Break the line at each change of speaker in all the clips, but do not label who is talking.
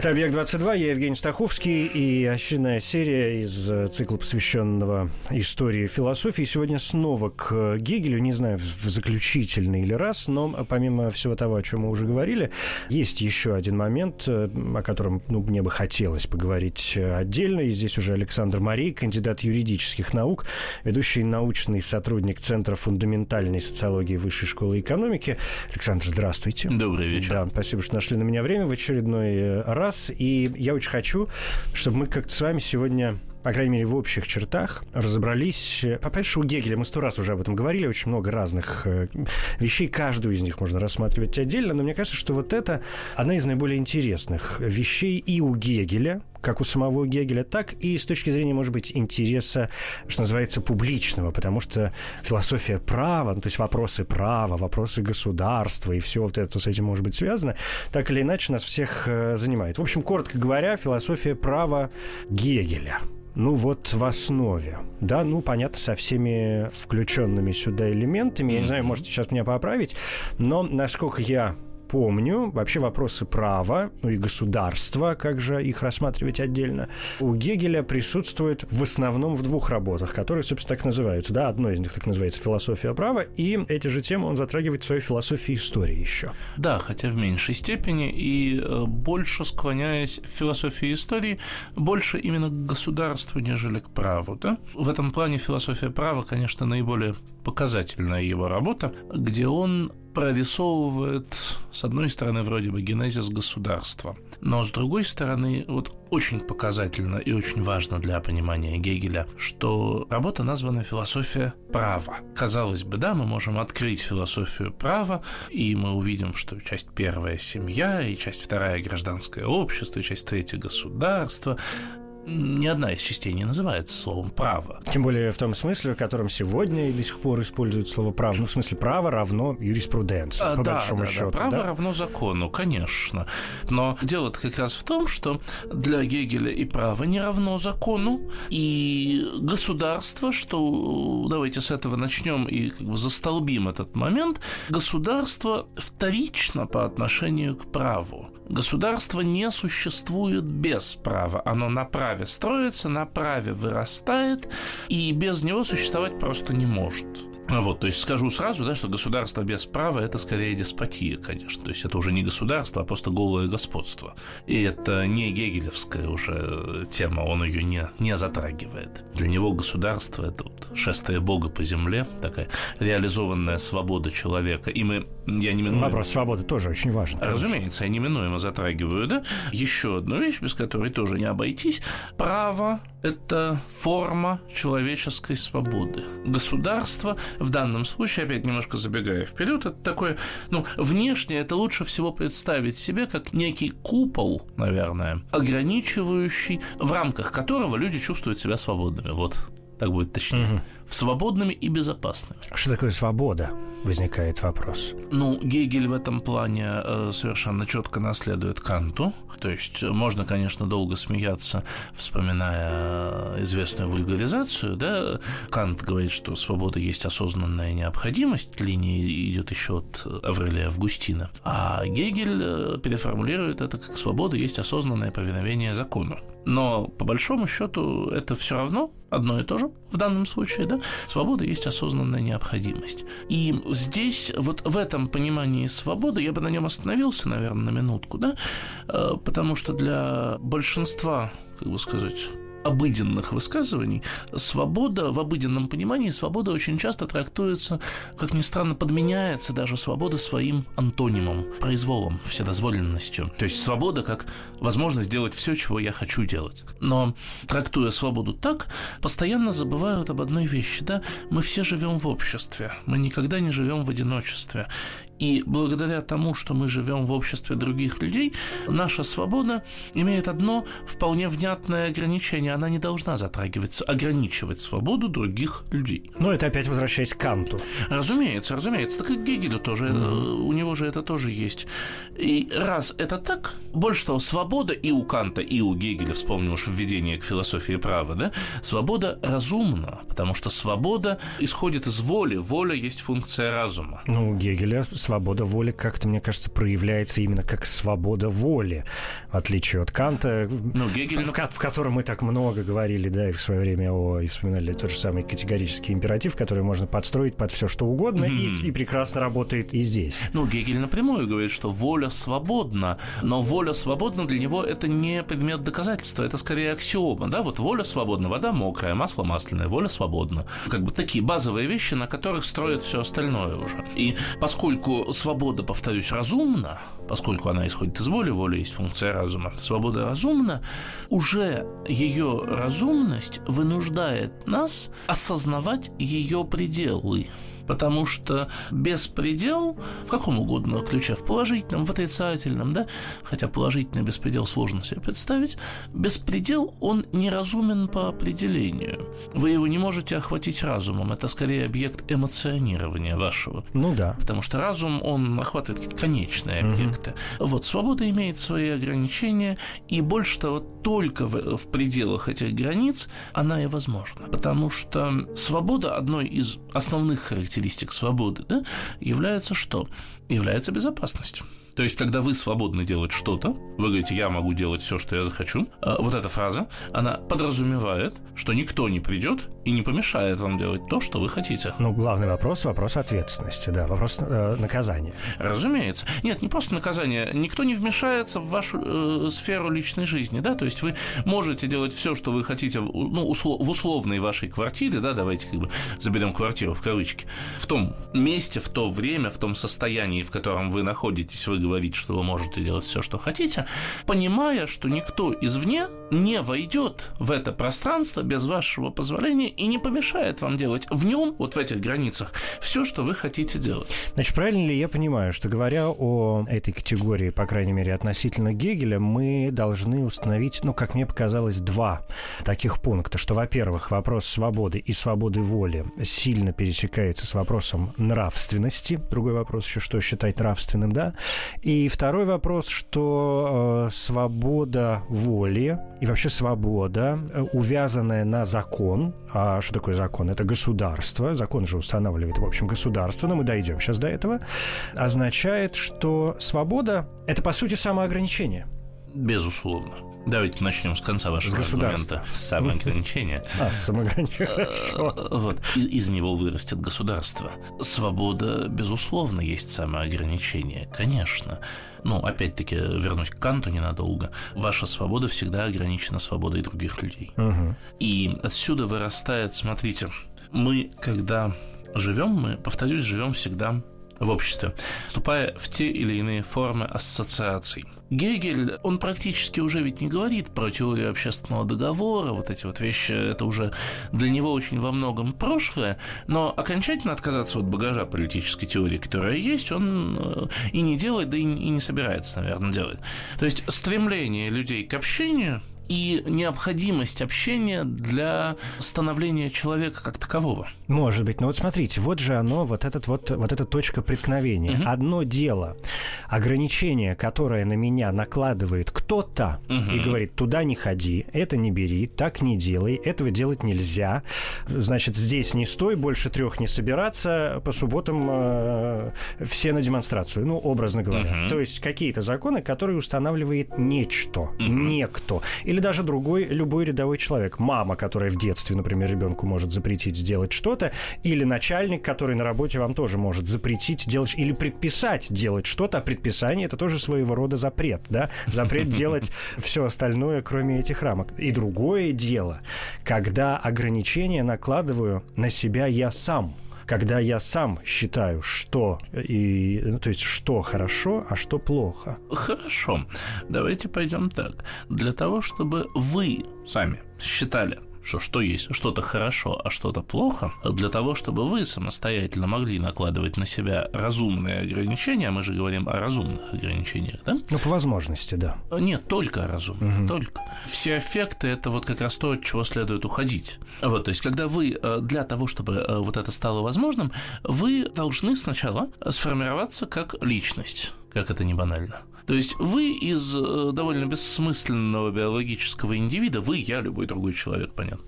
Это «Объект-22», я Евгений Стаховский и очередная серия из э, цикла, посвященного истории философии. Сегодня снова к Гегелю, не знаю, в заключительный или раз, но помимо всего того, о чем мы уже говорили, есть еще один момент, э, о котором ну, мне бы хотелось поговорить отдельно. И здесь уже Александр Марий, кандидат юридических наук, ведущий научный сотрудник Центра фундаментальной социологии Высшей школы экономики. Александр, здравствуйте.
Добрый вечер.
Да, спасибо, что нашли на меня время в очередной э, раз. И я очень хочу, чтобы мы как-то с вами сегодня по крайней мере, в общих чертах разобрались. По-перше, у Гегеля мы сто раз уже об этом говорили, очень много разных э, вещей, каждую из них можно рассматривать отдельно, но мне кажется, что вот это одна из наиболее интересных вещей и у Гегеля, как у самого Гегеля, так и с точки зрения, может быть, интереса, что называется, публичного, потому что философия права, ну, то есть вопросы права, вопросы государства и все вот это с этим может быть связано, так или иначе нас всех э, занимает. В общем, коротко говоря, философия права Гегеля – ну вот в основе. Да, ну понятно, со всеми включенными сюда элементами. Я не знаю, можете сейчас меня поправить, но насколько я помню, вообще вопросы права, ну и государства, как же их рассматривать отдельно, у Гегеля присутствует в основном в двух работах, которые, собственно, так называются. Да, одно из них так называется «Философия права», и эти же темы он затрагивает в своей философии истории еще.
Да, хотя в меньшей степени и э, больше склоняясь в философии истории, больше именно к государству, нежели к праву. Да? В этом плане философия права, конечно, наиболее показательная его работа, где он прорисовывает, с одной стороны, вроде бы генезис государства, но с другой стороны, вот очень показательно и очень важно для понимания Гегеля, что работа названа «Философия права». Казалось бы, да, мы можем открыть философию права, и мы увидим, что часть первая – семья, и часть вторая – гражданское общество, и часть третья – государство, ни одна из частей не называется словом «право».
Тем более в том смысле, в котором сегодня и до сих пор используют слово «право». Ну, в смысле, право равно юриспруденции,
а,
по
да,
большому
да,
счету.
Да, право
да?
равно закону, конечно. Но дело как раз в том, что для Гегеля и право не равно закону, и государство, что давайте с этого начнем и как бы застолбим этот момент, государство вторично по отношению к праву. Государство не существует без права, оно на праве строится, на праве вырастает, и без него существовать просто не может. Вот, то есть скажу сразу, да, что государство без права – это скорее деспотия, конечно. То есть это уже не государство, а просто голое господство. И это не гегелевская уже тема, он ее не, не затрагивает. Для него государство – это вот шествие Бога по земле, такая реализованная свобода человека. И мы, я не миную...
Вопрос свободы тоже очень важен.
Разумеется, я неминуемо затрагиваю, да, еще одну вещь, без которой тоже не обойтись. Право – это форма человеческой свободы. Государство в данном случае, опять немножко забегая вперед, это такое, ну, внешне это лучше всего представить себе как некий купол, наверное, ограничивающий, в рамках которого люди чувствуют себя свободными. Вот так будет точнее.
Мгм.
Свободными и безопасными.
Что такое свобода? Возникает вопрос.
Ну, Гегель в этом плане э, совершенно четко наследует Канту. То есть можно, конечно, долго смеяться, вспоминая э, известную вульгаризацию. Да? Кант говорит, что свобода есть осознанная необходимость. Линия идет еще от Аврелия Августина. А Гегель э, переформулирует это как свобода есть осознанное повиновение закону. Но по большому счету это все равно одно и то же в данном случае, да? Свобода есть осознанная необходимость. И здесь, вот в этом понимании свободы, я бы на нем остановился, наверное, на минутку, да? Э, Потому что для большинства, как бы сказать, обыденных высказываний, свобода в обыденном понимании, свобода очень часто трактуется, как ни странно, подменяется даже свобода своим антонимом, произволом, вседозволенностью. То есть свобода как возможность делать все, чего я хочу делать. Но трактуя свободу так, постоянно забывают об одной вещи, да, мы все живем в обществе, мы никогда не живем в одиночестве. И благодаря тому, что мы живем в обществе других людей, наша свобода имеет одно вполне внятное ограничение. она не должна затрагивать, ограничивать свободу других людей.
Ну, это опять возвращаясь к Канту.
Разумеется, разумеется. Так и Гегелю тоже, mm-hmm. у него же это тоже есть. И раз это так, больше того, свобода и у Канта, и у Гегеля, вспомним уж введение к философии права, да, свобода разумна, потому что свобода исходит из воли, воля есть функция разума.
Ну, у Гегеля свобода воли как-то, мне кажется, проявляется именно как свобода воли, в отличие от Канта, ну, Гегель... в, в, в котором мы так много говорили, да, и в свое время о, и вспоминали тот же самый категорический императив, который можно подстроить под все что угодно, mm-hmm. и, и прекрасно работает и здесь.
Ну, Гегель напрямую говорит, что воля свободна, но воля свободна для него это не предмет доказательства, это скорее аксиома, да, вот воля свободна, вода мокрая, масло масляное, воля свободна. Как бы такие базовые вещи, на которых строят все остальное уже. И поскольку свобода, повторюсь, разумна, поскольку она исходит из воли, воля есть функция разума, свобода разумна, уже ее разумность вынуждает нас осознавать ее пределы потому что беспредел в каком угодно ключе, в положительном, в отрицательном, да, хотя положительный беспредел сложно себе представить, беспредел, он неразумен по определению. Вы его не можете охватить разумом, это скорее объект эмоционирования вашего.
Ну да.
Потому что разум, он охватывает какие-то конечные объекты. Угу. Вот, свобода имеет свои ограничения, и больше того, только в, в пределах этих границ она и возможна. Потому что свобода одной из основных характеристик характеристик свободы, да, является что? Является безопасность. То есть, когда вы свободны делать что-то, вы говорите, я могу делать все, что я захочу, а вот эта фраза, она подразумевает, что никто не придет и не помешает вам делать то, что вы хотите.
Ну, главный вопрос – вопрос ответственности, да, вопрос э, наказания.
Разумеется. Нет, не просто наказание. Никто не вмешается в вашу э, сферу личной жизни, да, то есть вы можете делать все, что вы хотите, ну, услов, в условной вашей квартире, да, давайте как бы заберем квартиру в кавычки, в том месте, в то время, в том состоянии, в котором вы находитесь, вы говорить, что вы можете делать все, что хотите, понимая, что никто извне не войдет в это пространство без вашего позволения и не помешает вам делать в нем, вот в этих границах, все, что вы хотите делать.
Значит, правильно ли я понимаю, что говоря о этой категории, по крайней мере, относительно Гегеля, мы должны установить, ну, как мне показалось, два таких пункта, что, во-первых, вопрос свободы и свободы воли сильно пересекается с вопросом нравственности. Другой вопрос еще, что считать нравственным, да? И второй вопрос, что э, свобода воли и вообще свобода, э, увязанная на закон, а что такое закон? Это государство, закон же устанавливает, в общем, государство, но мы дойдем сейчас до этого, означает, что свобода — это, по сути, самоограничение.
Безусловно. Давайте начнем с конца вашего аргумента. Самоограничение.
А, самоограничение.
Вот. Из, из него вырастет государство. Свобода, безусловно, есть самоограничение. Конечно. Ну, опять-таки, вернусь к Канту ненадолго. Ваша свобода всегда ограничена свободой других людей. Угу. И отсюда вырастает, смотрите, мы, когда живем, мы, повторюсь, живем всегда в обществе, вступая в те или иные формы ассоциаций. Гегель, он практически уже ведь не говорит про теорию общественного договора, вот эти вот вещи, это уже для него очень во многом прошлое, но окончательно отказаться от багажа политической теории, которая есть, он э, и не делает, да и не собирается, наверное, делать. То есть стремление людей к общению и необходимость общения для становления человека как такового.
Может быть. Но вот смотрите, вот же оно, вот, этот вот, вот эта точка преткновения. Угу. Одно дело, ограничение, которое на меня накладывает кто-то угу. и говорит, туда не ходи, это не бери, так не делай, этого делать нельзя. Значит, здесь не стой, больше трех не собираться, по субботам э, все на демонстрацию, ну, образно говоря. Угу. То есть какие-то законы, которые устанавливает нечто, угу. некто. Или или даже другой, любой рядовой человек. Мама, которая в детстве, например, ребенку может запретить сделать что-то, или начальник, который на работе вам тоже может запретить делать или предписать делать что-то, а предписание это тоже своего рода запрет, да? Запрет делать все остальное, кроме этих рамок. И другое дело, когда ограничения накладываю на себя я сам когда я сам считаю, что и, ну, то есть, что хорошо, а что плохо.
Хорошо. Давайте пойдем так. Для того, чтобы вы сами считали, что что есть что-то хорошо, а что-то плохо, для того, чтобы вы самостоятельно могли накладывать на себя разумные ограничения, а мы же говорим о разумных ограничениях, да?
Ну, по возможности, да.
Нет, только о разумных, угу. только. Все эффекты – это вот как раз то, от чего следует уходить. Вот, то есть, когда вы э, для того, чтобы э, вот это стало возможным, вы должны сначала сформироваться как личность, как это не банально. То есть вы из э, довольно бессмысленного биологического индивида, вы, я, любой другой человек, понятно,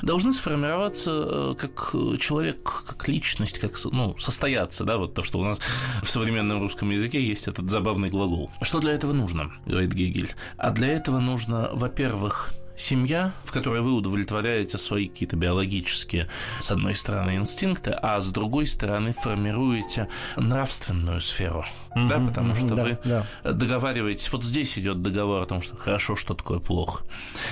должны сформироваться э, как человек, как личность, как ну, состояться, да, вот то, что у нас в современном русском языке есть этот забавный глагол. Что для этого нужно, говорит Гегель? А для этого нужно, во-первых, семья, в которой вы удовлетворяете свои какие-то биологические, с одной стороны, инстинкты, а с другой стороны формируете нравственную сферу. Mm-hmm, да, потому mm-hmm, что да, вы да. договариваетесь. Вот здесь идет договор о том, что хорошо, что такое плохо.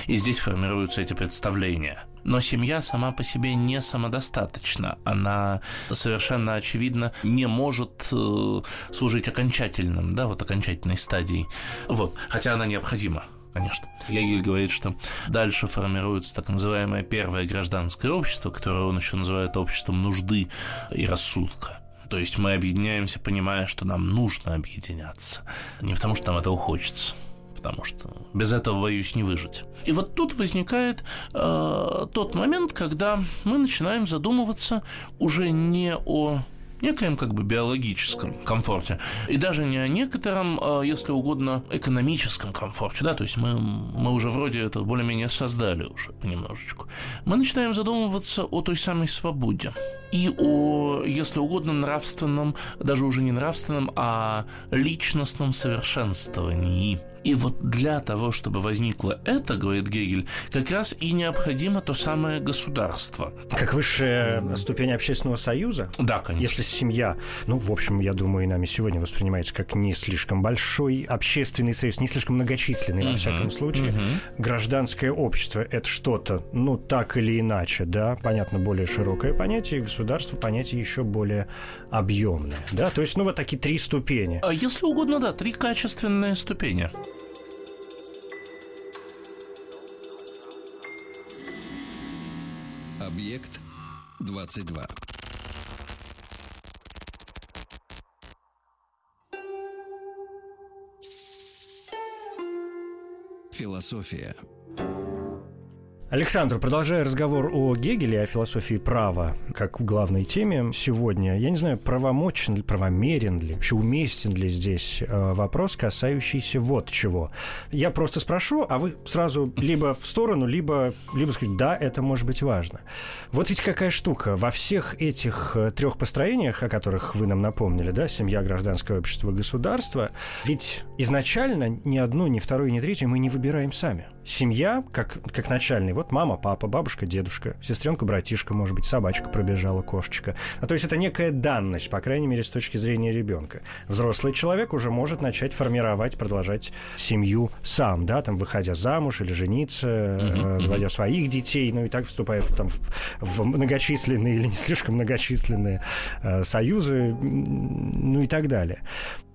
И здесь формируются эти представления. Но семья сама по себе не самодостаточна. Она совершенно очевидно не может э, служить окончательным, да, вот окончательной стадией. Вот. Хотя она необходима конечно. Гегель говорит, что дальше формируется так называемое первое гражданское общество, которое он еще называет обществом нужды и рассудка. То есть мы объединяемся, понимая, что нам нужно объединяться. Не потому, что нам этого хочется потому что без этого, боюсь, не выжить. И вот тут возникает э, тот момент, когда мы начинаем задумываться уже не о некоем как бы биологическом комфорте, и даже не о некотором, а, если угодно, экономическом комфорте, да, то есть мы, мы уже вроде это более-менее создали уже понемножечку. Мы начинаем задумываться о той самой свободе. И о, если угодно, нравственном, даже уже не нравственном, а личностном совершенствовании – и вот для того, чтобы возникло это, говорит Гегель, как раз и необходимо то самое государство.
Как высшая ступень общественного союза?
Да, конечно.
Если семья, ну, в общем, я думаю, и нами сегодня воспринимается как не слишком большой общественный союз, не слишком многочисленный, uh-huh, во всяком случае. Uh-huh. Гражданское общество — это что-то, ну, так или иначе, да, понятно, более широкое понятие, государство — понятие еще более объемное, да, то есть, ну, вот такие три ступени.
А если угодно, да, три качественные ступени.
Объект 22. Философия.
Александр, продолжая разговор о Гегеле, о философии права, как главной теме сегодня, я не знаю, правомочен ли, правомерен ли, вообще уместен ли здесь э, вопрос, касающийся вот чего. Я просто спрошу, а вы сразу либо в сторону, либо, либо сказать, да, это может быть важно. Вот ведь какая штука. Во всех этих э, трех построениях, о которых вы нам напомнили, да, семья, гражданское общество, государство, ведь изначально ни одно, ни второе, ни третье мы не выбираем сами. Семья, как, как начальный, вот мама, папа, бабушка, дедушка, сестренка, братишка, может быть, собачка пробежала, кошечка. А то есть это некая данность, по крайней мере, с точки зрения ребенка. Взрослый человек уже может начать формировать, продолжать семью сам, да, там, выходя замуж или жениться, uh-huh, заводя своих детей, ну и так вступая в, там, в, в многочисленные или не слишком многочисленные э, союзы, ну и так далее.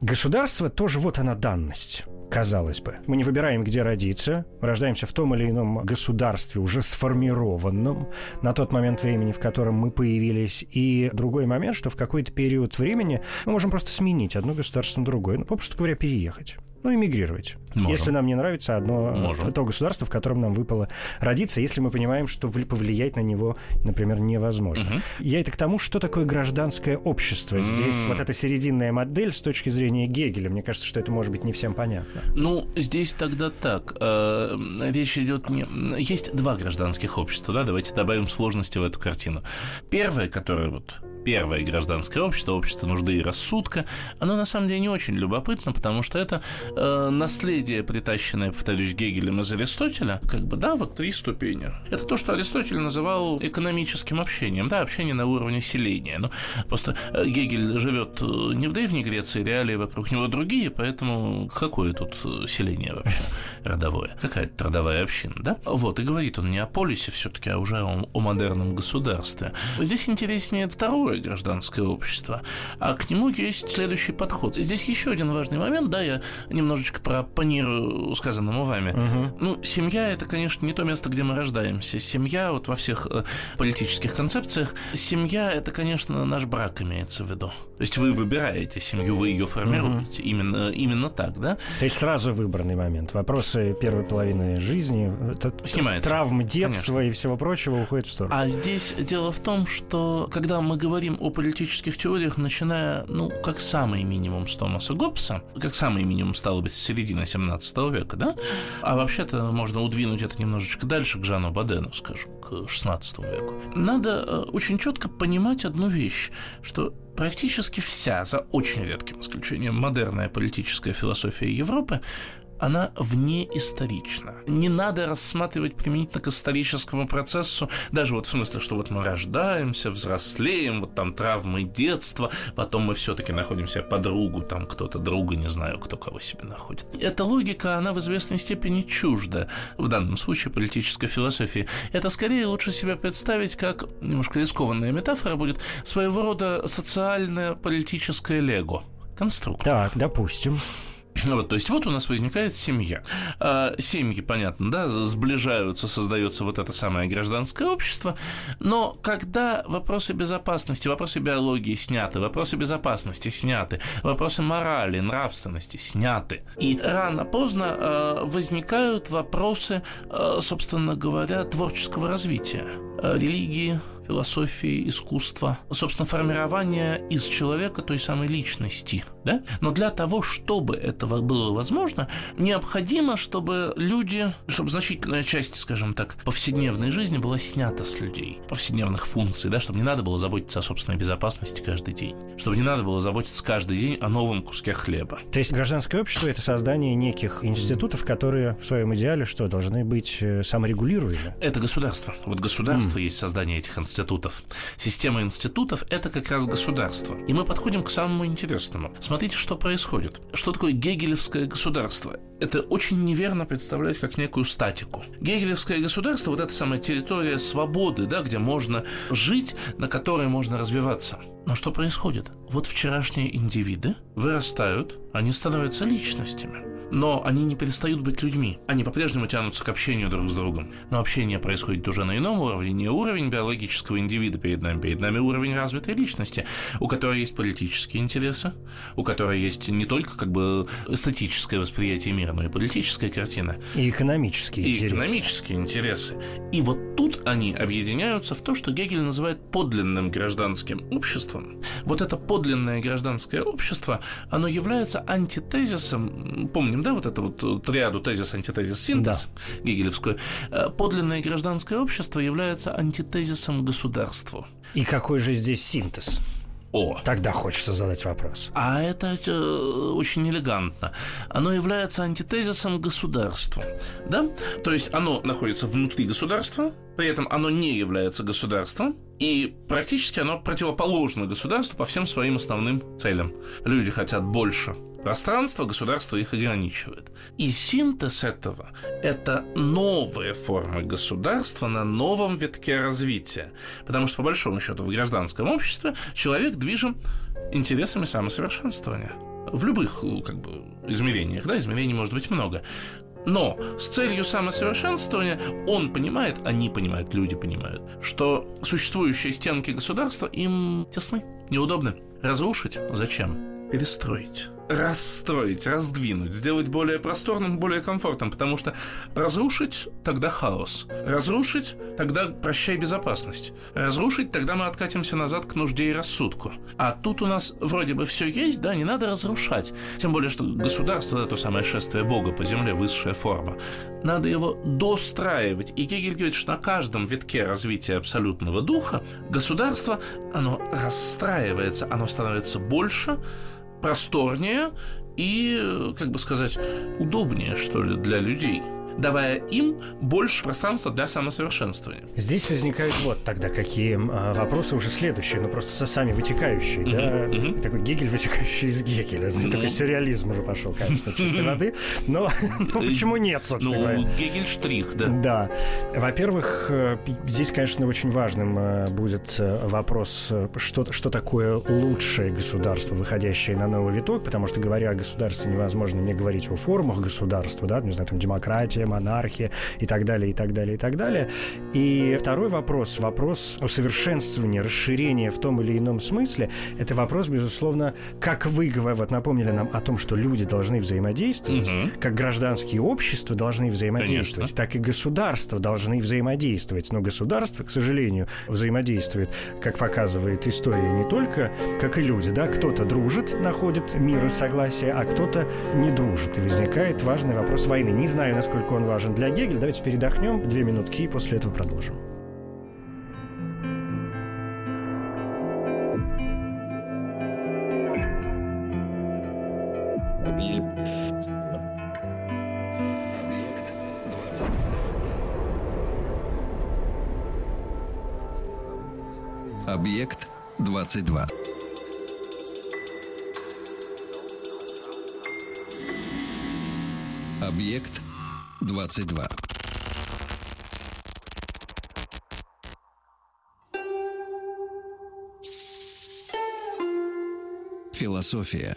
Государство тоже вот она данность казалось бы. Мы не выбираем, где родиться, рождаемся в том или ином государстве, уже сформированном на тот момент времени, в котором мы появились. И другой момент, что в какой-то период времени мы можем просто сменить одно государство на другое, ну, попросту говоря, переехать ну, эмигрировать. Можем. Если нам не нравится одно Можем. то государство, в котором нам выпало родиться, если мы понимаем, что повлиять на него, например, невозможно. Угу. Я это к тому, что такое гражданское общество. Здесь mm. вот эта серединная модель с точки зрения Гегеля, мне кажется, что это может быть не всем понятно.
Ну, здесь тогда так. Э, речь идет не... Есть два гражданских общества, да, давайте добавим сложности в эту картину. Первое, которое вот первое гражданское общество, общество нужды и рассудка, оно на самом деле не очень любопытно, потому что это э, наследие, притащенное, повторюсь, Гегелем из Аристотеля, как бы, да, вот три ступени. Это то, что Аристотель называл экономическим общением, да, общение на уровне селения. Ну, просто э, Гегель живет э, не в Древней Греции, реалии вокруг него другие, поэтому какое тут э, селение вообще родовое? Какая-то родовая община, да? Вот, и говорит он не о полисе все-таки, а уже о, о модерном государстве. Здесь интереснее второе другое гражданское общество, а к нему есть следующий подход. Здесь еще один важный момент, да, я немножечко пропонирую сказанному вами. Угу. Ну, семья – это, конечно, не то место, где мы рождаемся. Семья, вот во всех э, политических концепциях, семья – это, конечно, наш брак имеется в виду. То есть вы выбираете семью, вы ее формируете. Угу. Именно, именно так, да?
То есть сразу выбранный момент. Вопросы первой половины жизни, это Снимается. травмы детства конечно. и всего прочего уходят в сторону.
А здесь дело в том, что когда мы говорим о политических теориях, начиная, ну, как самый минимум с Томаса Гоббса, как самый минимум стало быть с середины 17 века, да, а вообще-то можно удвинуть это немножечко дальше к Жану Бадену, скажем, к 16 веку. Надо э, очень четко понимать одну вещь, что практически вся, за очень редким исключением, модерная политическая философия Европы она вне исторична. Не надо рассматривать применительно к историческому процессу, даже вот в смысле, что вот мы рождаемся, взрослеем, вот там травмы детства, потом мы все-таки находимся подругу, там кто-то друга, не знаю, кто кого себе находит. Эта логика, она в известной степени чужда, в данном случае политической философии. Это скорее лучше себя представить как, немножко рискованная метафора будет, своего рода социальное политическое лего конструктор.
Так, допустим.
Вот, то есть вот у нас возникает семья. А, семьи, понятно, да, сближаются, создается вот это самое гражданское общество, но когда вопросы безопасности, вопросы биологии сняты, вопросы безопасности сняты, вопросы морали, нравственности сняты, и рано-поздно а, возникают вопросы, а, собственно говоря, творческого развития, религии, философии, искусства, собственно, формирование из человека той самой личности. Да? Но для того, чтобы этого было возможно, необходимо, чтобы люди, чтобы значительная часть, скажем так, повседневной жизни была снята с людей, повседневных функций, да, чтобы не надо было заботиться о собственной безопасности каждый день, чтобы не надо было заботиться каждый день о новом куске хлеба.
То есть гражданское общество – это создание неких институтов, которые в своем идеале что, должны быть э, саморегулируемы?
Это государство. Вот государство mm. есть создание этих институтов институтов. Система институтов – это как раз государство. И мы подходим к самому интересному. Смотрите, что происходит. Что такое гегелевское государство? Это очень неверно представлять как некую статику. Гегелевское государство – вот эта самая территория свободы, да, где можно жить, на которой можно развиваться. Но что происходит? Вот вчерашние индивиды вырастают, они становятся личностями но они не перестают быть людьми. Они по-прежнему тянутся к общению друг с другом. Но общение происходит уже на ином уровне, не уровень биологического индивида перед нами, перед нами уровень развитой личности, у которой есть политические интересы, у которой есть не только как бы эстетическое восприятие мира, но и политическая картина.
И экономические
и
интересы.
экономические интересы. И вот тут они объединяются в то, что Гегель называет подлинным гражданским обществом. Вот это подлинное гражданское общество, оно является антитезисом, помним, помним, да, вот эту вот э, триаду тезис, антитезис, синтез да. гегелевскую, э, подлинное гражданское общество является антитезисом государству.
И какой же здесь синтез?
О.
Тогда хочется задать вопрос.
А это э, очень элегантно. Оно является антитезисом государства. Да? То есть оно находится внутри государства, при этом оно не является государством, и практически оно противоположно государству по всем своим основным целям. Люди хотят больше пространства, государство их ограничивает. И синтез этого – это новые формы государства на новом витке развития. Потому что, по большому счету, в гражданском обществе человек движим интересами самосовершенствования. В любых как бы, измерениях, да, измерений может быть много. Но с целью самосовершенствования он понимает, они понимают, люди понимают, что существующие стенки государства им тесны, неудобны. Разрушить зачем? Перестроить расстроить, раздвинуть, сделать более просторным, более комфортным, потому что разрушить – тогда хаос. Разрушить – тогда прощай безопасность. Разрушить – тогда мы откатимся назад к нужде и рассудку. А тут у нас вроде бы все есть, да, не надо разрушать. Тем более, что государство – это то самое шествие Бога по земле, высшая форма. Надо его достраивать. И Гегель говорит, что на каждом витке развития абсолютного духа государство, оно расстраивается, оно становится больше, просторнее и, как бы сказать, удобнее, что ли, для людей. Давая им больше пространства для самосовершенствования.
Здесь возникают вот тогда какие а, вопросы уже следующие, ну просто сами вытекающие, да? Mm-hmm. Такой Гегель, вытекающий из Гегеля. Mm-hmm. Такой сюрреализм уже пошел, конечно, чистой воды. Но, но почему нет, собственно
ну,
говоря?
Гегель штрих, да.
Да. Во-первых, э, здесь, конечно, очень важным э, будет э, вопрос, что, что такое лучшее государство, выходящее на новый виток, потому что, говоря о государстве, невозможно не говорить о формах государства, да, не знаю, там, демократия, монархия и так далее, и так далее, и так далее. И второй вопрос, вопрос о совершенствовании, расширении в том или ином смысле, это вопрос, безусловно, как вы, вот напомнили нам о том, что люди должны взаимодействовать, угу. как гражданские общества должны взаимодействовать, Конечно. так и государства должны взаимодействовать. Но государство, к сожалению, взаимодействует, как показывает история, не только как и люди, да, кто-то дружит, находит мир и согласие, а кто-то не дружит. И возникает важный вопрос войны. Не знаю, насколько он важен для Гегеля. Давайте передохнем две минутки и после этого продолжим.
Объект 22. Объект 22. Философия.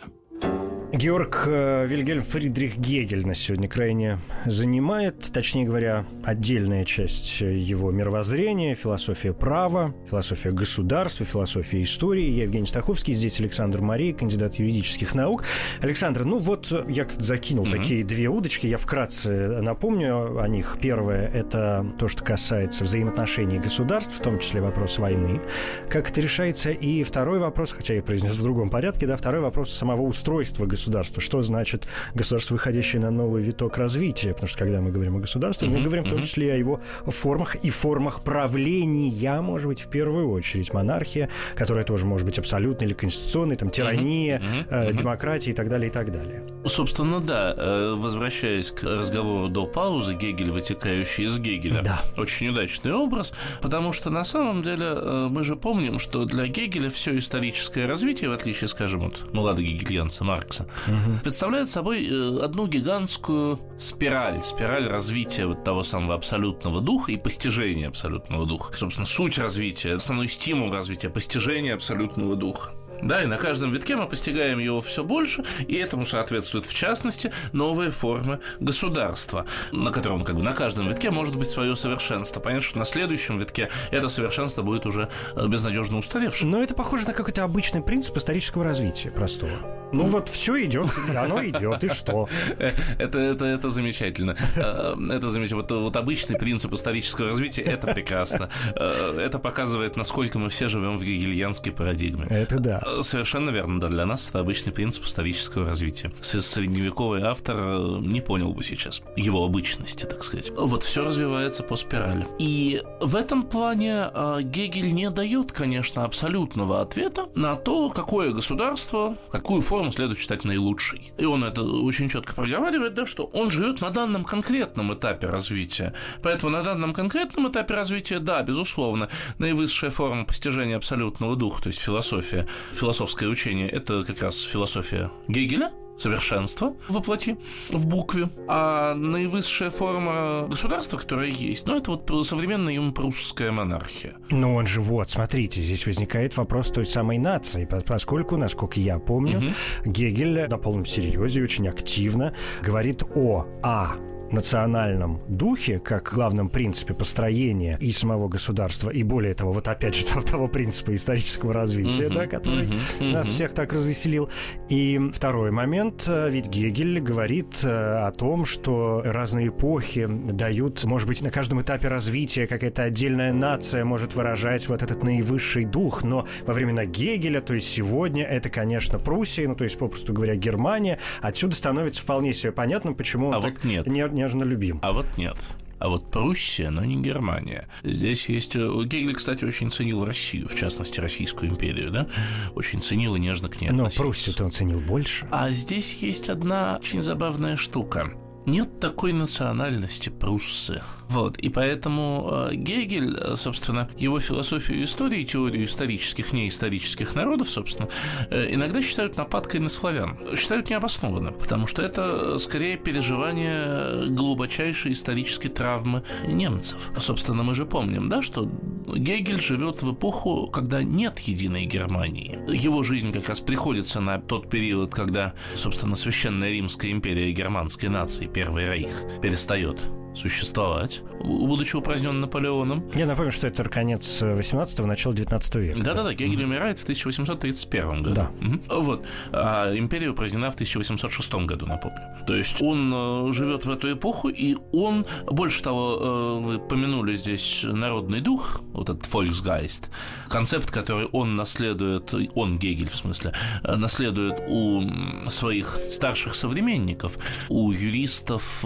Георг э, Вильгельм Фридрих Гегель на сегодня крайне занимает, точнее говоря, отдельная часть его мировоззрения, философия права, философия государства, философия истории. Я Евгений Стаховский, здесь Александр Марей, кандидат юридических наук. Александр, ну вот я как закинул mm-hmm. такие две удочки, я вкратце напомню о них. Первое – это то, что касается взаимоотношений государств, в том числе вопрос войны, как это решается. И второй вопрос, хотя я произнес в другом порядке, да, второй вопрос самого устройства государства. Что значит государство, выходящее на новый виток развития? Потому что когда мы говорим о государстве, mm-hmm. мы говорим том числе о его формах и формах правления, может быть, в первую очередь. Монархия, которая тоже может быть абсолютной или конституционной, там, тирания, э, демократия и так далее, и так далее.
Собственно, да. Э, возвращаясь к разговору до паузы, Гегель, вытекающий из Гегеля. Да. Очень удачный образ, потому что на самом деле э, мы же помним, что для Гегеля все историческое развитие, в отличие, скажем, от молодого гегельянца Маркса, угу. представляет собой одну гигантскую спираль, спираль развития вот того самого абсолютного духа и постижения абсолютного духа. Собственно, суть развития, основной стимул развития, постижения абсолютного духа. Да, и на каждом витке мы постигаем его все больше, и этому соответствуют, в частности, новые формы государства, на котором как бы на каждом витке может быть свое совершенство. Понятно, что на следующем витке это совершенство будет уже э, безнадежно устаревшим.
Но это похоже на какой-то обычный принцип исторического развития простого. Ну вот все идет, оно идет, и что?
Это, это, это замечательно. Э, это замечательно. Вот, вот обычный принцип исторического развития это прекрасно. Э, это показывает, насколько мы все живем в гегельянской парадигме.
Это да.
Э, совершенно верно, да. Для нас это обычный принцип исторического развития. Средневековый автор не понял бы сейчас его обычности, так сказать. Вот все развивается по спирали. И в этом плане Гегель не дает, конечно, абсолютного ответа на то, какое государство, какую форму которому следует считать наилучшей. И он это очень четко проговаривает, да, что он живет на данном конкретном этапе развития. Поэтому на данном конкретном этапе развития, да, безусловно, наивысшая форма постижения абсолютного духа, то есть философия, философское учение, это как раз философия Гегеля, совершенство воплоти в букве, а наивысшая форма государства, которая есть, ну, это вот современная ему прусская монархия.
Ну, он же вот, смотрите, здесь возникает вопрос той самой нации, поскольку, насколько я помню, угу. Гегель на полном серьезе очень активно говорит о А национальном духе, как главном принципе построения и самого государства, и более того, вот опять же того, того принципа исторического развития, uh-huh, да, который uh-huh, нас всех так развеселил. И второй момент, ведь Гегель говорит э, о том, что разные эпохи дают, может быть, на каждом этапе развития какая-то отдельная нация может выражать вот этот наивысший дух, но во времена Гегеля, то есть сегодня, это, конечно, Пруссия, ну, то есть, попросту говоря, Германия, отсюда становится вполне себе понятно, почему он
а
так
вот нет.
Не, нежно любим.
А вот нет. А вот Пруссия, но не Германия. Здесь есть... Э, Гегель, кстати, очень ценил Россию, в частности, Российскую империю, да? Очень ценил и нежно к ней
Но Пруссию-то он ценил больше.
А здесь есть одна очень забавная штука. нет такой национальности пруссы. Вот, и поэтому э, Гегель, э, собственно, его философию истории, теорию исторических, неисторических народов, собственно, э, иногда считают нападкой на славян. Считают необоснованно, потому что это скорее переживание глубочайшей исторической травмы немцев. Собственно, мы же помним, да, что Гегель живет в эпоху, когда нет единой Германии. Его жизнь как раз приходится на тот период, когда, собственно, Священная Римская империя германской нации, Первый Рейх, перестает существовать, будучи упразднен Наполеоном.
Я напомню, что это конец 18-го, начало 19 века.
Да-да-да, Гегель mm-hmm. умирает в 1831 году.
Да.
Угу. Вот. А империя упразднена в 1806 году, напомню. То есть он э, живет в эту эпоху, и он, больше того, э, вы помянули здесь народный дух, вот этот Volksgeist, концепт, который он наследует, он, Гегель в смысле, э, наследует у своих старших современников, у юристов,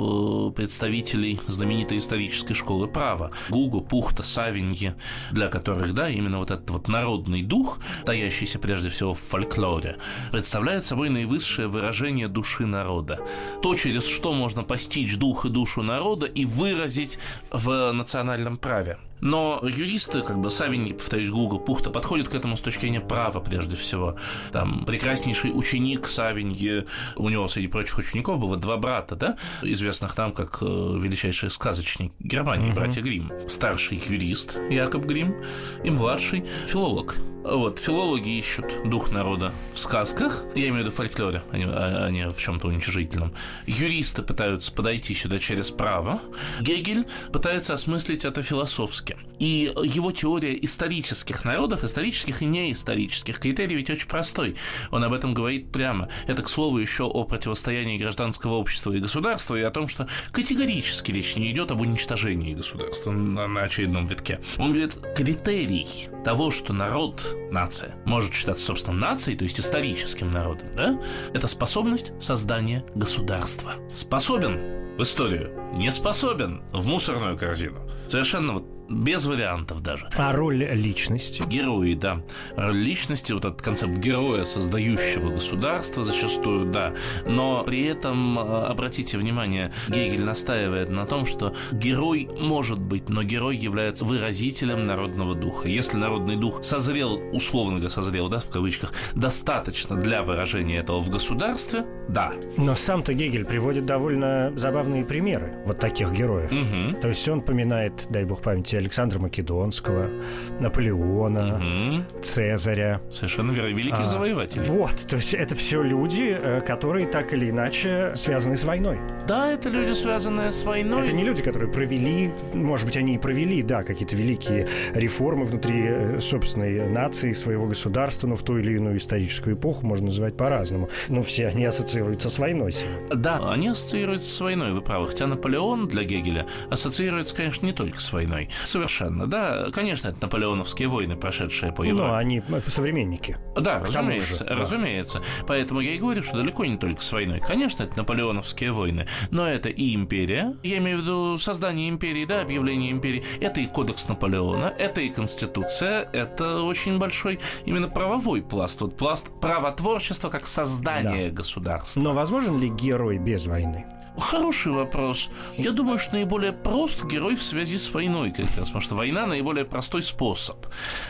представителей знаменитой исторической школы права. Гуго, Пухта, Савиньи, для которых, да, именно вот этот вот народный дух, таящийся прежде всего в фольклоре, представляет собой наивысшее выражение души народа. То, через что можно постичь дух и душу народа и выразить в национальном праве. Но юристы, как бы Савиньи, повторюсь, Гугл, Пухта подходят к этому с точки зрения права прежде всего. Там прекраснейший ученик Савиньи, у него среди прочих учеников было два брата, да, известных нам как э, величайшие сказочники Германии, uh-huh. братья Грим. Старший юрист Якоб Грим и младший филолог вот, филологи ищут дух народа в сказках, я имею в виду фольклоре, а не, а не в чем-то уничижительном. Юристы пытаются подойти сюда через право. Гегель пытается осмыслить это философски. И его теория исторических народов, исторических и неисторических, критерий ведь очень простой. Он об этом говорит прямо. Это, к слову, еще о противостоянии гражданского общества и государства и о том, что категорически речь не идет об уничтожении государства на, на очередном витке. Он говорит, критерий того, что народ нация, может считаться, собственно, нацией, то есть историческим народом, да, это способность создания государства. Способен в историю, не способен в мусорную корзину. Совершенно вот без вариантов даже.
А роль личности?
Герои, да. Роль личности, вот этот концепт героя, создающего государство зачастую, да. Но при этом, э, обратите внимание, Гегель настаивает на том, что герой может быть, но герой является выразителем народного духа. Если народный дух созрел, условно говоря, созрел, да, в кавычках, достаточно для выражения этого в государстве, да.
Но сам-то Гегель приводит довольно забавные примеры вот таких героев. Угу. То есть он поминает, дай бог памяти, Александра Македонского, Наполеона, угу. Цезаря.
Совершенно верно, великие а, завоеватели.
Вот, то есть это все люди, э, которые так или иначе связаны с войной.
Да, это люди, связанные с войной.
Это не люди, которые провели, может быть, они и провели, да, какие-то великие реформы внутри э, собственной нации, своего государства, но в ту или иную историческую эпоху можно называть по-разному. Но все они ассоциируются с войной.
Да, они ассоциируются с войной, вы правы. Хотя Наполеон для Гегеля ассоциируется, конечно, не только с войной. Совершенно, да. Конечно, это наполеоновские войны, прошедшие по Европе.
Ну, они современники.
Да, разумеется, же, разумеется. Да. Поэтому я и говорю, что далеко не только с войной. Конечно, это наполеоновские войны, но это и империя, я имею в виду создание империи, да, объявление империи, это и кодекс Наполеона, это и конституция, это очень большой именно правовой пласт, вот пласт правотворчества как создание да. государства.
Но возможен ли герой без войны?
Хороший вопрос. Я думаю, что наиболее прост герой в связи с войной как раз, потому что война наиболее простой способ.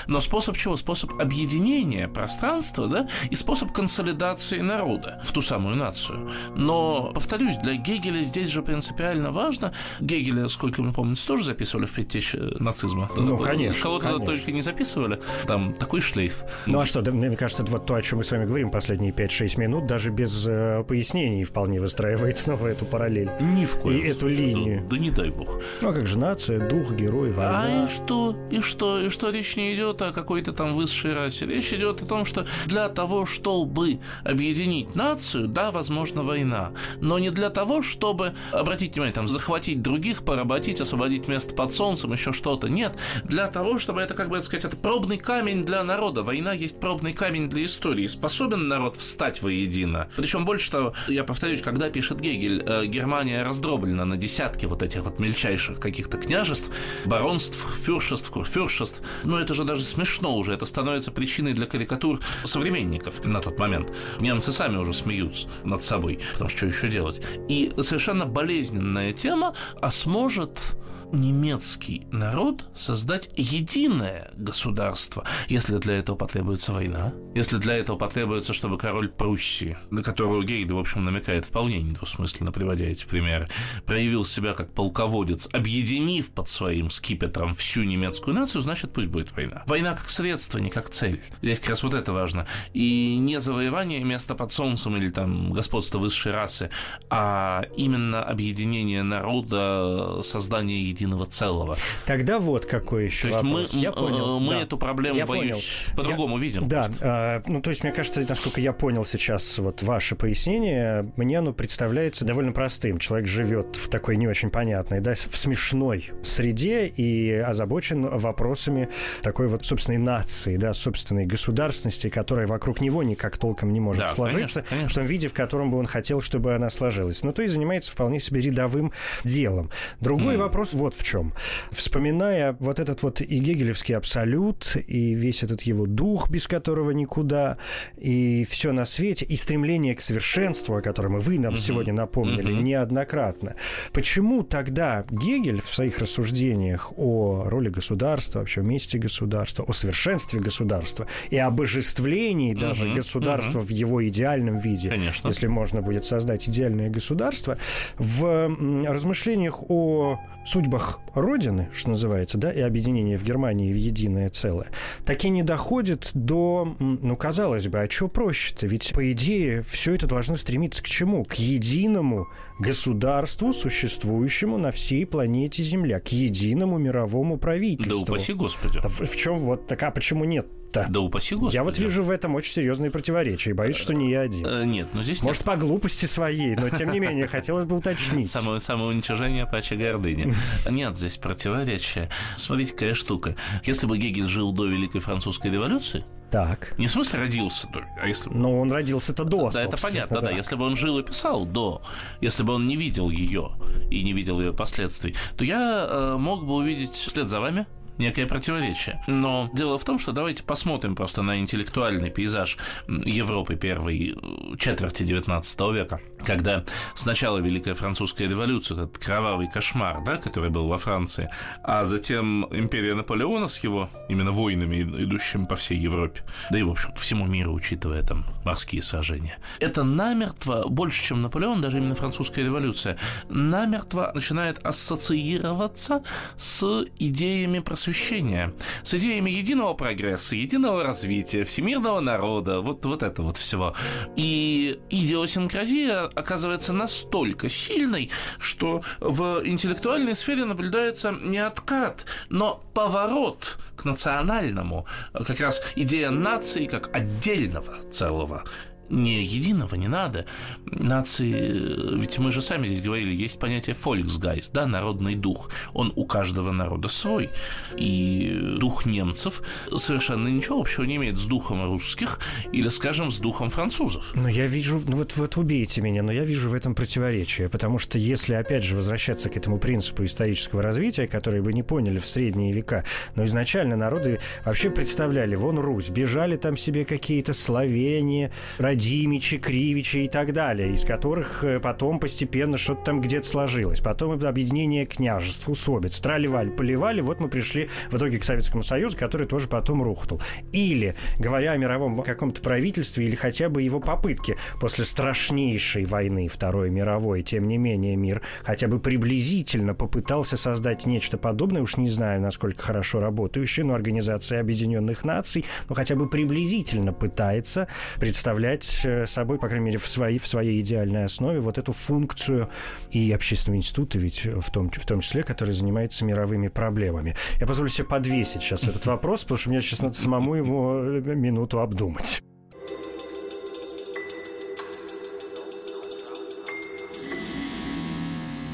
Но способ чего? Способ объединения пространства, да, и способ консолидации народа в ту самую нацию. Но, повторюсь, для Гегеля здесь же принципиально важно. Гегеля, сколько мы помним, тоже записывали в предтече нацизма.
Ну, конечно.
Кого-то только не записывали. Там такой шлейф.
Ну, а что, да, мне кажется, вот то, о чем мы с вами говорим последние 5-6 минут, даже без э, пояснений вполне выстраивается в эту параллель.
Ни в коем
И эту линию.
Да, да не дай бог.
Ну, а как же нация, дух, герой, война?
А и что? И что? И что речь не идет о какой-то там высшей расе? Речь идет о том, что для того, чтобы объединить нацию, да, возможно, война. Но не для того, чтобы, обратите внимание, там, захватить других, поработить, освободить место под солнцем, еще что-то. Нет. Для того, чтобы это, как бы сказать, это пробный камень для народа. Война есть пробный камень для истории. Способен народ встать воедино. Причем больше того, я повторюсь, когда пишет Гегель, э, Германия раздроблена на десятки вот этих вот мельчайших каких-то княжеств, баронств, фюршеств, курфюршеств. Но это же даже смешно уже, это становится причиной для карикатур современников на тот момент. Немцы сами уже смеются над собой, потому что что еще делать. И совершенно болезненная тема, а сможет немецкий народ создать единое государство, если для этого потребуется война, если для этого потребуется, чтобы король Пруссии, на которого Гейд, в общем, намекает вполне недвусмысленно, приводя эти примеры, проявил себя как полководец, объединив под своим скипетром всю немецкую нацию, значит, пусть будет война. Война как средство, не как цель. Здесь как раз вот это важно. И не завоевание места под солнцем или там господство высшей расы, а именно объединение народа, создание единого целого.
Тогда вот какой еще
То есть
вопрос.
мы,
я понял.
мы
да.
эту проблему,
Я
боюсь, по-другому
Я-
видим.
Да, а, ну то есть мне кажется, насколько я понял сейчас вот ваше пояснение, мне оно представляется довольно простым. Человек живет в такой не очень понятной, да, в смешной среде и озабочен вопросами такой вот собственной нации, да, собственной государственности, которая вокруг него никак толком не может
Да,
сложиться,
конечно, конечно.
в том виде, в котором бы он хотел, чтобы она сложилась. Ну то есть занимается вполне себе рядовым делом. Другой
М.
вопрос вот в чем. Вспоминая вот этот вот и гегелевский абсолют, и весь этот его дух, без которого никуда, и все на свете, и стремление к совершенству, о котором и вы нам
Мгм.
сегодня напомнили
Мгм.
неоднократно. Почему тогда Гегель в своих рассуждениях о роли государства, вообще о месте государства, о совершенстве государства и обожествлении даже
Мгм.
государства в его идеальном виде,
Конечно.
если можно будет создать идеальное государство, в размышлениях о судьбах Родины, что называется, да, и объединения в Германии в единое целое, таки не доходит до, ну, казалось бы, а что проще-то? Ведь, по идее, все это должно стремиться к чему? К единому государству, существующему на всей планете Земля, к единому мировому
Да
правительству.
упаси Господи.
Да в, чем вот так, а почему нет-то?
Да упаси Господи.
Я вот вижу в этом очень серьезные противоречия и боюсь, что не я один.
Э, Нет, ну здесь
Может, по глупости своей, но тем не менее, хотелось бы уточнить.
нет. Самое, самоуничижение паче гордыни. Нет здесь противоречия. Смотрите, какая штука. Если бы Гегель жил до Великой Французской революции,
Так.
не в смысле родился а если
Но он родился-то до,
Да, это понятно, да. Если бы он жил и писал до, если бы он не видел ее и не видел ее последствий, то я э, мог бы увидеть вслед за вами некое противоречие. Но дело в том, что давайте посмотрим просто на интеллектуальный пейзаж Европы первой э, четверти XIX века, когда сначала Великая Французская революция, этот кровавый кошмар, да, который был во Франции, а затем империя Наполеона с его именно войнами, идущими по всей Европе, да и, в общем, всему миру, учитывая там морские сражения. Это намертво, больше, чем Наполеон, даже именно французская революция, намертво начинает ассоциироваться с идеями просвещения, с идеями единого прогресса, единого развития, всемирного народа, вот, вот это вот всего. И идиосинкразия оказывается настолько сильной, что в интеллектуальной сфере наблюдается не откат, но поворот к национальному, как раз идея нации как отдельного целого не единого не надо. Нации, ведь мы же сами здесь говорили, есть понятие Volksgeist, да, народный дух. Он у каждого народа свой. И дух немцев совершенно ничего общего не имеет с духом русских или, скажем, с духом французов.
Но я вижу, ну вот, вот убейте меня, но я вижу в этом противоречие, потому что если, опять же, возвращаться к этому принципу исторического развития, который бы не поняли в средние века, но изначально народы вообще представляли, вон Русь, бежали там себе какие-то словения, Радимичи, Кривичи и так далее, из которых э, потом постепенно что-то там где-то сложилось. Потом объединение княжеств, усобиц, траливали, поливали, вот мы пришли в итоге к Советскому Союзу, который тоже потом рухнул. Или, говоря о мировом каком-то правительстве, или хотя бы его попытке после страшнейшей войны Второй мировой, тем не менее мир хотя бы приблизительно попытался создать нечто подобное, уж не знаю, насколько хорошо работающее, но Организация Объединенных Наций, ну хотя бы приблизительно пытается представлять собой, по крайней мере, в своей, в своей идеальной основе вот эту функцию и общественного института, ведь в том, в том числе, который занимается мировыми проблемами. Я позволю себе подвесить сейчас этот вопрос, потому что мне сейчас надо самому его э, минуту обдумать.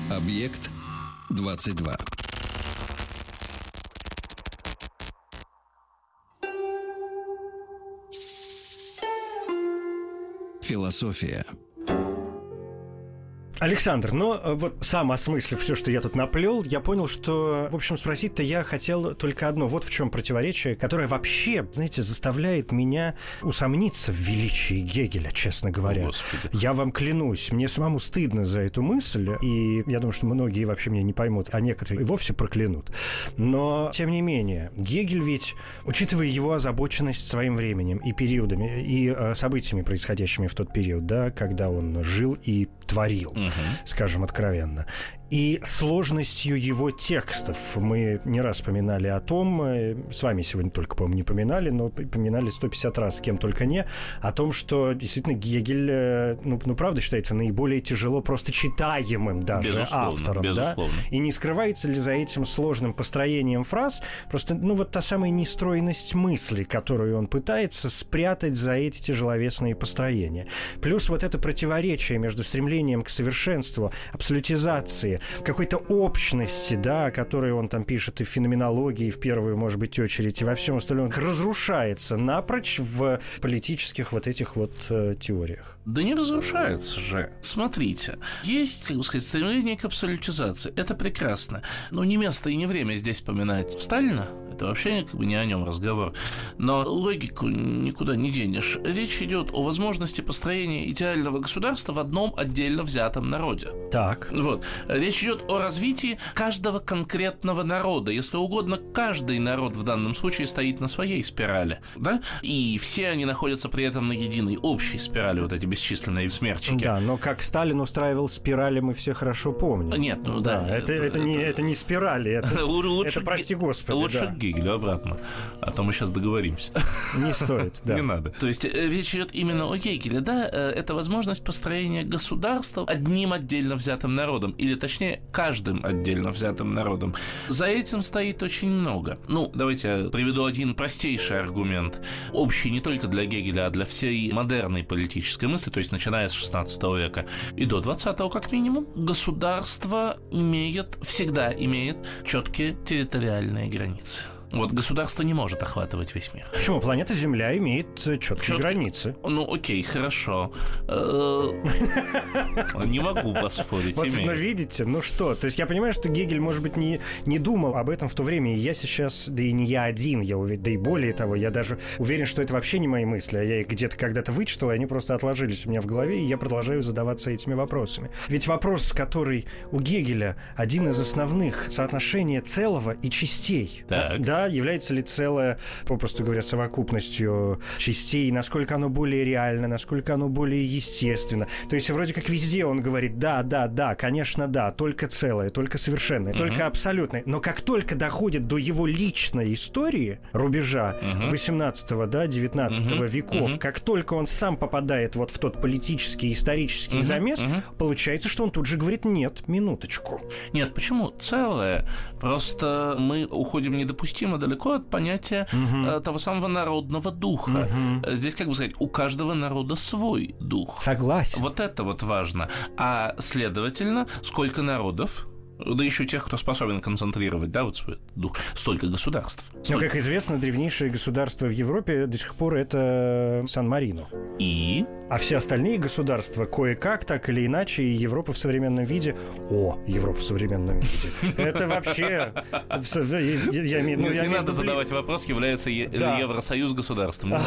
Объект 22. Философия.
Александр, но э, вот сам осмыслив все, что я тут наплел, я понял, что, в общем, спросить-то я хотел только одно. Вот в чем противоречие, которое вообще, знаете, заставляет меня усомниться в величии Гегеля, честно говоря.
Господи.
Я вам клянусь, мне самому стыдно за эту мысль, и я думаю, что многие вообще меня не поймут, а некоторые и вовсе проклянут. Но, тем не менее, Гегель ведь, учитывая его озабоченность своим временем и периодами, и э, событиями, происходящими в тот период, да, когда он жил и творил,
Мгм.
скажем откровенно. И сложностью его текстов. Мы не раз вспоминали о том, э, с вами сегодня только, по-моему, не поминали, но поминали 150 раз, с кем только не, о том, что действительно Гегель, э, ну, ну правда, считается наиболее тяжело просто читаемым даже
Безусловно,
автором.
безусловно.
Да? И не скрывается ли за этим сложным построением фраз просто, ну, вот та самая нестроенность мысли, которую он пытается спрятать за эти тяжеловесные построения. Плюс вот это противоречие между стремлением к совершенству, абсолютизации, какой-то общности, да, о которой он там пишет и в феноменологии, в первую, может быть, очередь, и во всем остальном, разрушается напрочь в политических вот этих вот э, теориях.
Да не разрушается же. Смотрите, есть, как бы сказать, стремление к абсолютизации. Это прекрасно. Но не место и не время здесь поминать Сталина. Это вообще как бы не о нем разговор. Но логику никуда не денешь. Речь идет о возможности построения идеального государства в одном отдельно взятом народе.
Так.
Вот. Речь идет о развитии каждого конкретного народа. Если угодно, каждый народ в данном случае стоит на своей спирали. Да? И все они находятся при этом на единой общей спирали, вот эти бесчисленные смерчики.
Да, но как Сталин устраивал спирали, мы все хорошо помним.
Нет, ну да.
это, это, не, это не спирали, это,
Лучше,
это прости господи,
лучше
да.
Гегелю обратно. А то мы сейчас договоримся.
не стоит. Да.
Не надо. То есть э, речь идет именно о Гегеле, да? Э, Это возможность построения государства одним отдельно взятым народом, или точнее каждым отдельно взятым народом. За этим стоит очень много. Ну, давайте я приведу один простейший аргумент, общий не только для Гегеля, а для всей модерной политической мысли, то есть начиная с 16 века и до 20 как минимум, государство имеет, всегда имеет четкие территориальные границы. Вот государство не может охватывать весь мир.
Почему? Планета Земля имеет четкие
Чёткие.
границы.
Ну, окей, хорошо. Э, Не могу поспорить.
Вот, но видите, ну что, то есть я понимаю, что Гегель, может быть, не, не думал об этом в то время, и я сейчас, да и не я один, я уверен, да и более того, я даже уверен, что это вообще не мои мысли, а я их где-то когда-то вычитал, и они просто отложились у меня в голове, и я продолжаю задаваться этими вопросами. Ведь вопрос, который у Гегеля один из основных, соотношение целого и частей.
Так.
Да, является ли целое, попросту говоря, совокупностью частей, насколько оно более реально, насколько оно более естественно. То есть вроде как везде он говорит, да, да, да, конечно, да, только целое, только совершенное, только абсолютное. Но как только доходит до его личной истории, рубежа 18 да, 19
Мгм.
веков,
Мгм.
как только он сам попадает вот в тот политический, исторический
Мгм.
замес,
Мгм.
получается, что он тут же говорит, нет, минуточку.
Нет, почему? Целое. Просто мы уходим недопустимо далеко от понятия э, того самого народного духа. Э, Здесь, как бы сказать, у каждого народа свой дух.
Согласен.
Вот это вот важно. А следовательно, сколько народов, да еще тех, кто способен концентрировать, да, вот свой дух, столько государств.
Но,
Столько-
как известно, древнейшее государство в Европе до сих пор это Сан-Марино.
И
А все остальные государства кое-как, так или иначе, и Европа в современном виде... О, Европа в современном виде. Это вообще...
не,
ну,
надо задавать вопрос, является. Евросоюз государством.
Да,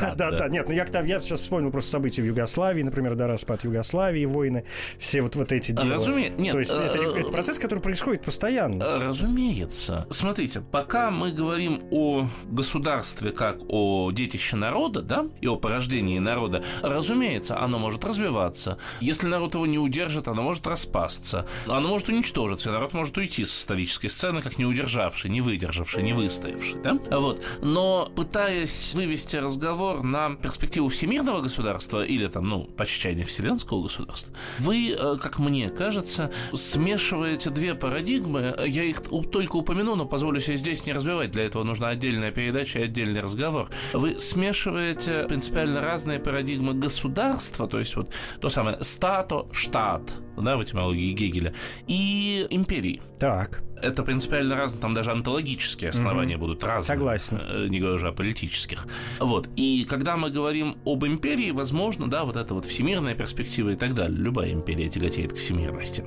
надо.
да, да. Нет, ну я, сейчас вспомнил просто события в Югославии, например, да, распад Югославии, войны, все вот, вот эти дела.
Разуме- нет,
То есть это, это процесс, который происходит постоянно.
Э, Разумеется. Смотрите, пока мы говорим о государстве как о детище народа, да, и о порождении народа, разумеется, оно может развиваться. Если народ его не удержит, оно может распасться. Оно может уничтожиться, и народ может уйти с исторической сцены, как не удержавший, не выдержавший, не выстоявший, да? Вот. Но пытаясь вывести разговор на перспективу всемирного государства или там, ну, почти чайно вселенского государства, вы, э, как мне кажется, смешиваете две парадигмы. Я их только упомяну, но позволю себе здесь не разбивать. Для этого нужна отдельная передача и отдельный разговор. Вы смешиваете принципиально разные парадигмы государства, то есть вот то самое стато, штат, да, в этимологии Гегеля, и империи.
Так.
Это принципиально разные, там даже онтологические основания угу. будут разные.
Согласен.
Э, не говоря уже о политических. Вот. И когда мы говорим об империи, возможно, да, вот это вот всемирная перспектива и так далее. Любая империя тяготеет к всемирности.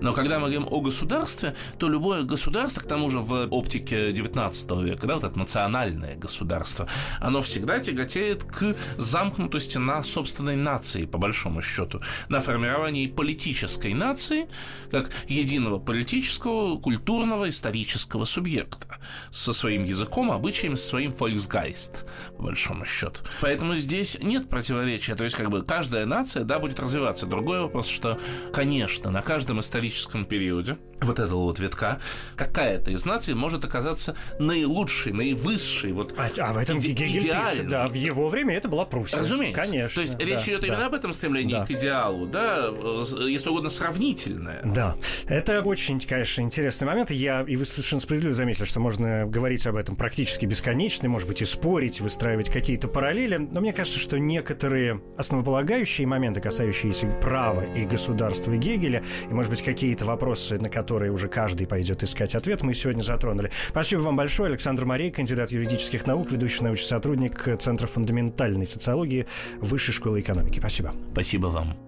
Но когда мы говорим о государстве, то любое государство, к тому же в оптике 19 века, да, вот это национальное государство, оно всегда тяготеет к замкнутости на собственной нации, по большому счету, на формировании политической нации, как единого политического, культурного, исторического субъекта со своим языком, обычаями, со своим Volksgeist, по большому счету. Поэтому здесь нет противоречия. То есть, как бы каждая нация, да, будет развиваться. Другой вопрос, что, конечно, на каждом историческом периоде вот этого вот витка какая-то из наций может оказаться наилучшей, наивысшей, вот
а, а в этом иде- идеальной. Да, в его время это была Пруссия.
Разумеется.
Конечно.
То есть да, речь идет да. именно об этом стремлении да. к идеалу, да, если угодно, сравнительное.
Да. Это очень, конечно, интересный момент. Я, и вы совершенно справедливо заметили, что можно говорить об этом практически бесконечно, может быть, и спорить, выстраивать какие-то параллели. Но мне кажется, что некоторые основополагающие моменты, касающиеся права и государства Гегеля, и, может быть, какие-то вопросы, на которые уже каждый пойдет искать ответ, мы сегодня затронули. Спасибо вам большое. Александр Марей, кандидат юридических наук, ведущий научный сотрудник Центра фундаментальной социологии Высшей школы экономики. Спасибо.
Спасибо вам.